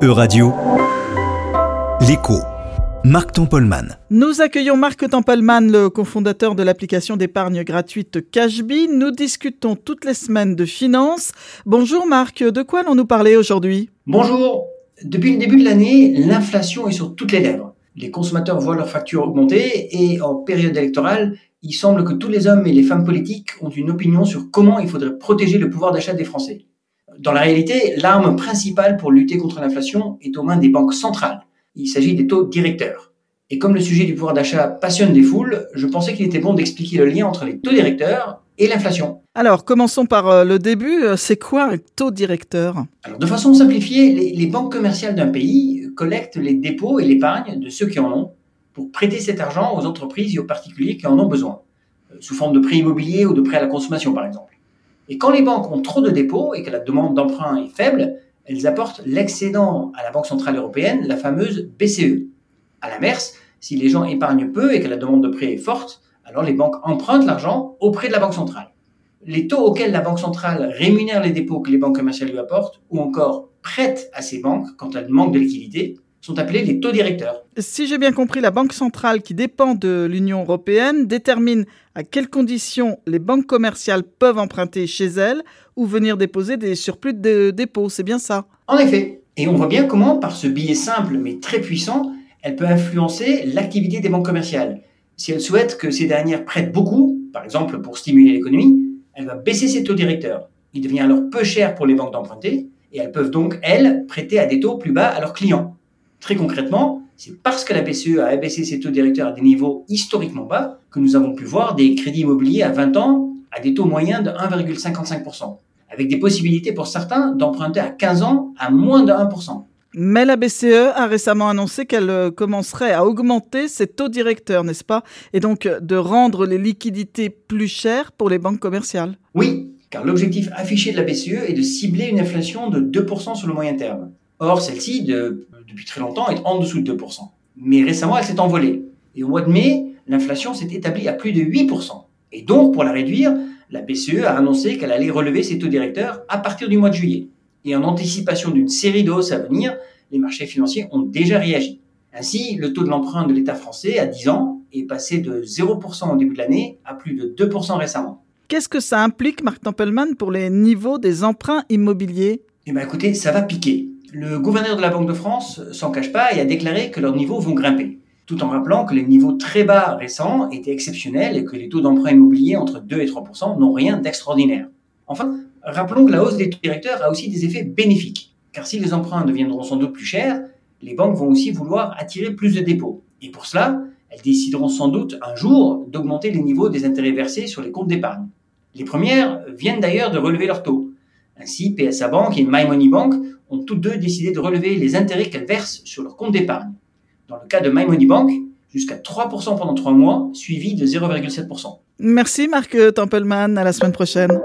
E-Radio, l'écho. Marc Tempolman. Nous accueillons Marc Tempelman, le cofondateur de l'application d'épargne gratuite Cashby. Nous discutons toutes les semaines de finances. Bonjour Marc, de quoi allons-nous parler aujourd'hui? Bonjour. Depuis le début de l'année, l'inflation est sur toutes les lèvres. Les consommateurs voient leurs factures augmenter et en période électorale, il semble que tous les hommes et les femmes politiques ont une opinion sur comment il faudrait protéger le pouvoir d'achat des Français. Dans la réalité, l'arme principale pour lutter contre l'inflation est aux mains des banques centrales. Il s'agit des taux directeurs. Et comme le sujet du pouvoir d'achat passionne des foules, je pensais qu'il était bon d'expliquer le lien entre les taux directeurs et l'inflation. Alors, commençons par euh, le début. C'est quoi un taux directeur? Alors, de façon simplifiée, les, les banques commerciales d'un pays collectent les dépôts et l'épargne de ceux qui en ont pour prêter cet argent aux entreprises et aux particuliers qui en ont besoin, euh, sous forme de prêts immobiliers ou de prêts à la consommation par exemple. Et quand les banques ont trop de dépôts et que la demande d'emprunt est faible, elles apportent l'excédent à la Banque Centrale Européenne, la fameuse BCE. À l'inverse, si les gens épargnent peu et que la demande de prêt est forte, alors les banques empruntent l'argent auprès de la Banque Centrale. Les taux auxquels la Banque Centrale rémunère les dépôts que les banques commerciales lui apportent, ou encore prête à ces banques quand elles manquent de liquidité, sont appelés les taux directeurs. Si j'ai bien compris, la Banque centrale, qui dépend de l'Union européenne, détermine à quelles conditions les banques commerciales peuvent emprunter chez elles ou venir déposer des surplus de dépôts. C'est bien ça En effet. Et on voit bien comment, par ce billet simple mais très puissant, elle peut influencer l'activité des banques commerciales. Si elle souhaite que ces dernières prêtent beaucoup, par exemple pour stimuler l'économie, elle va baisser ses taux directeurs. Il devient alors peu cher pour les banques d'emprunter et elles peuvent donc, elles, prêter à des taux plus bas à leurs clients. Très concrètement, c'est parce que la BCE a abaissé ses taux directeurs à des niveaux historiquement bas que nous avons pu voir des crédits immobiliers à 20 ans à des taux moyens de 1,55%, avec des possibilités pour certains d'emprunter à 15 ans à moins de 1%. Mais la BCE a récemment annoncé qu'elle euh, commencerait à augmenter ses taux directeurs, n'est-ce pas? Et donc euh, de rendre les liquidités plus chères pour les banques commerciales. Oui, car l'objectif affiché de la BCE est de cibler une inflation de 2% sur le moyen terme. Or, celle-ci, de, depuis très longtemps, est en dessous de 2%. Mais récemment, elle s'est envolée. Et au mois de mai, l'inflation s'est établie à plus de 8%. Et donc, pour la réduire, la BCE a annoncé qu'elle allait relever ses taux directeurs à partir du mois de juillet. Et en anticipation d'une série de hausses à venir, les marchés financiers ont déjà réagi. Ainsi, le taux de l'emprunt de l'État français à 10 ans est passé de 0% au début de l'année à plus de 2% récemment. Qu'est-ce que ça implique, Marc Tempelman, pour les niveaux des emprunts immobiliers? Eh bien écoutez, ça va piquer. Le gouverneur de la Banque de France s'en cache pas et a déclaré que leurs niveaux vont grimper, tout en rappelant que les niveaux très bas récents étaient exceptionnels et que les taux d'emprunt immobilier entre 2 et 3% n'ont rien d'extraordinaire. Enfin, rappelons que la hausse des taux directeurs a aussi des effets bénéfiques, car si les emprunts deviendront sans doute plus chers, les banques vont aussi vouloir attirer plus de dépôts. Et pour cela, elles décideront sans doute un jour d'augmenter les niveaux des intérêts versés sur les comptes d'épargne. Les premières viennent d'ailleurs de relever leurs taux. Ainsi, PSA Bank et My Money Bank ont tous deux décidé de relever les intérêts qu'elles versent sur leur compte d'épargne. Dans le cas de My Bank, jusqu'à 3% pendant 3 mois, suivi de 0,7%. Merci Marc Tempelman, à la semaine prochaine.